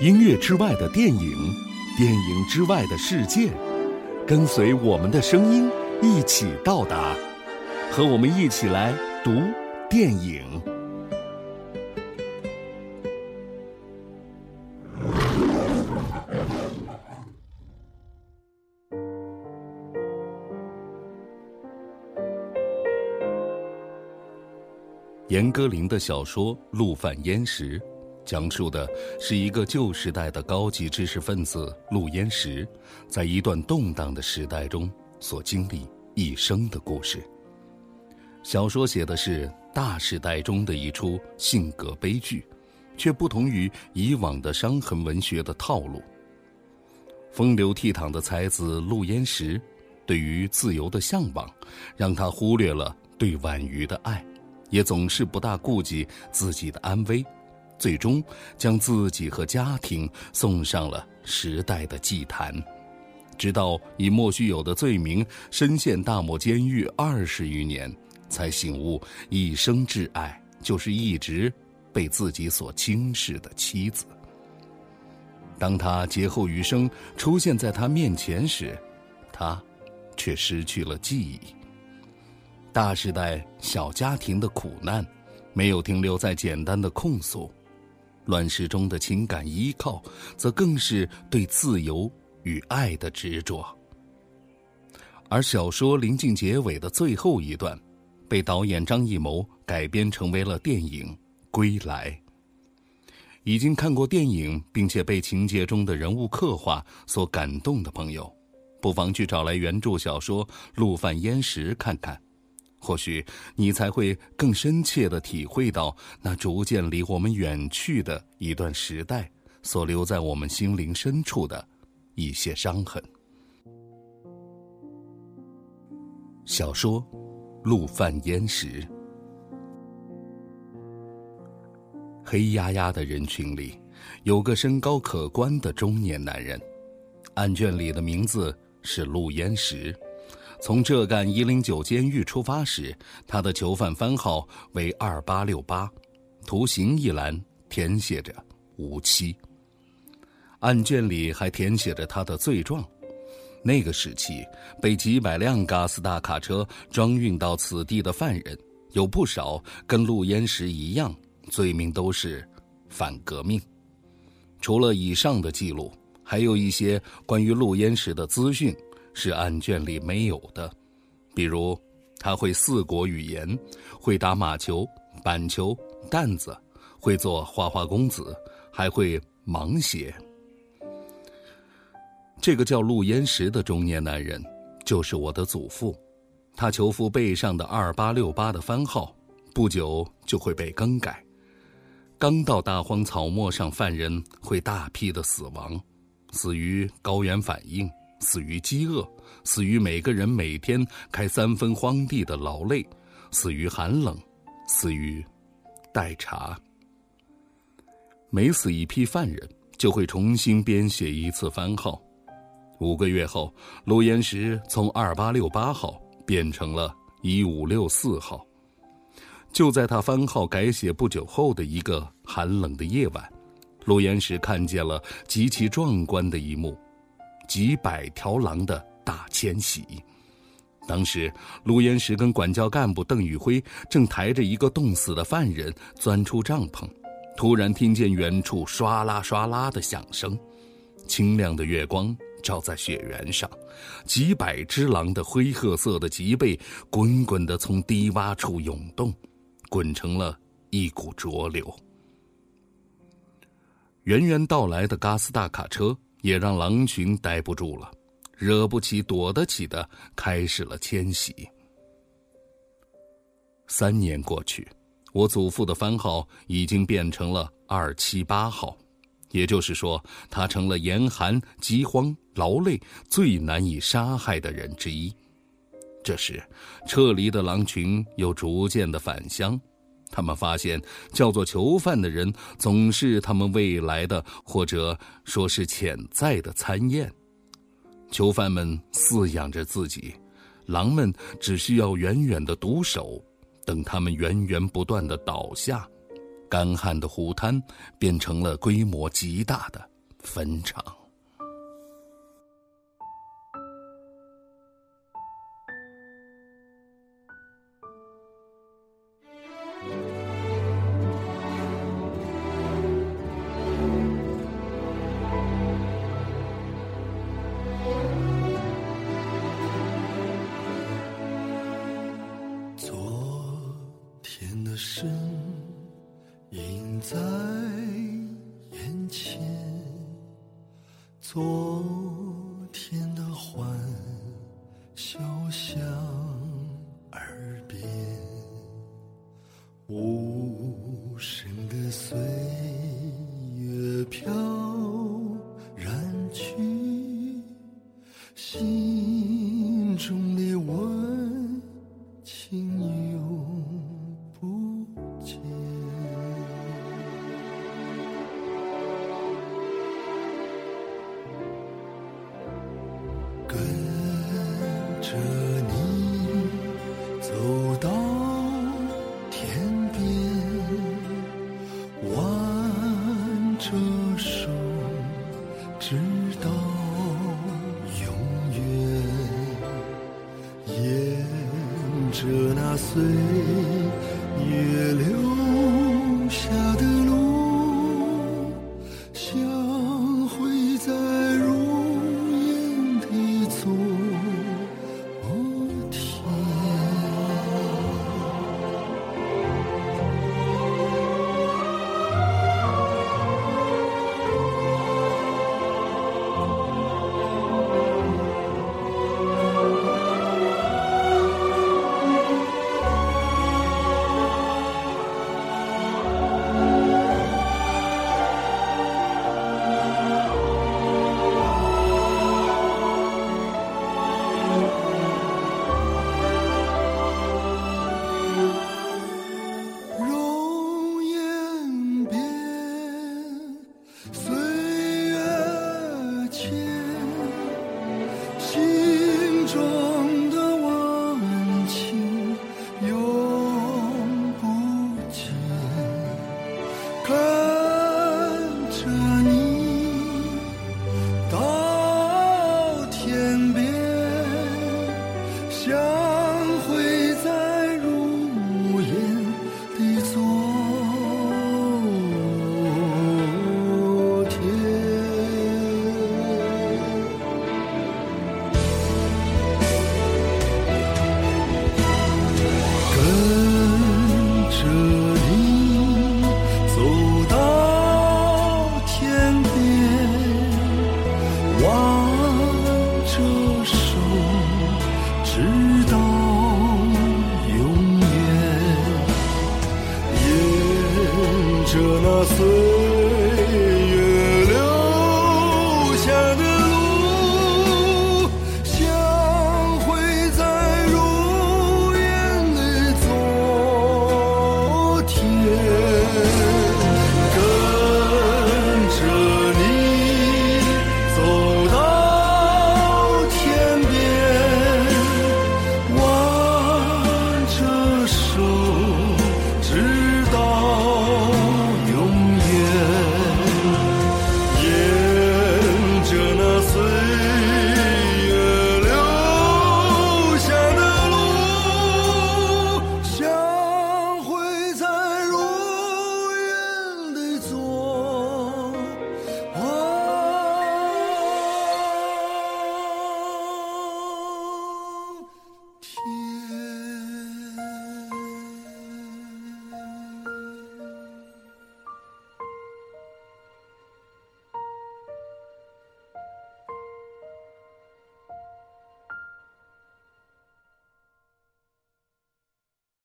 音乐之外的电影，电影之外的世界，跟随我们的声音一起到达，和我们一起来读电影。严歌苓的小说《陆犯焉识》。讲述的是一个旧时代的高级知识分子陆焉识，在一段动荡的时代中所经历一生的故事。小说写的是大时代中的一出性格悲剧，却不同于以往的伤痕文学的套路。风流倜傥的才子陆焉识，对于自由的向往，让他忽略了对婉瑜的爱，也总是不大顾及自己的安危。最终，将自己和家庭送上了时代的祭坛，直到以莫须有的罪名深陷大漠监狱二十余年，才醒悟一生挚爱就是一直被自己所轻视的妻子。当他劫后余生出现在他面前时，他却失去了记忆。大时代小家庭的苦难，没有停留在简单的控诉。乱世中的情感依靠，则更是对自由与爱的执着。而小说临近结尾的最后一段，被导演张艺谋改编成为了电影《归来》。已经看过电影，并且被情节中的人物刻画所感动的朋友，不妨去找来原著小说《陆犯焉识》看看。或许你才会更深切的体会到那逐渐离我们远去的一段时代所留在我们心灵深处的一些伤痕。小说《陆犯焉识》，黑压压的人群里，有个身高可观的中年男人，案卷里的名字是陆焉识。从浙赣一零九监狱出发时，他的囚犯番号为二八六八，图形一栏填写着无期。案卷里还填写着他的罪状。那个时期，被几百辆嘎斯大卡车装运到此地的犯人，有不少跟陆焉识一样，罪名都是反革命。除了以上的记录，还有一些关于陆焉识的资讯。是案卷里没有的，比如他会四国语言，会打马球、板球、担子，会做花花公子，还会盲写。这个叫陆焉识的中年男人，就是我的祖父。他囚父背上的二八六八的番号，不久就会被更改。刚到大荒草漠上，犯人会大批的死亡，死于高原反应。死于饥饿，死于每个人每天开三分荒地的劳累，死于寒冷，死于待查。每死一批犯人，就会重新编写一次番号。五个月后，陆岩石从二八六八号变成了一五六四号。就在他番号改写不久后的一个寒冷的夜晚，陆岩石看见了极其壮观的一幕。几百条狼的大迁徙。当时，陆岩石跟管教干部邓宇辉正抬着一个冻死的犯人钻出帐篷，突然听见远处唰啦唰啦的响声，清亮的月光照在雪原上，几百只狼的灰褐色的脊背滚滚的从低洼处涌动，滚成了一股浊流。源源到来的嘎斯大卡车。也让狼群待不住了，惹不起躲得起的，开始了迁徙。三年过去，我祖父的番号已经变成了二七八号，也就是说，他成了严寒、饥荒、劳累最难以杀害的人之一。这时，撤离的狼群又逐渐的返乡。他们发现叫做囚犯的人总是他们未来的或者说是潜在的参宴囚犯们饲养着自己狼们只需要远远的独守等他们源源不断的倒下干旱的湖滩变成了规模极大的坟场。真映在眼前，昨天的欢笑响耳边，无声的岁月飘然去，心中。心中的温情永不尽跟着你到天边着那岁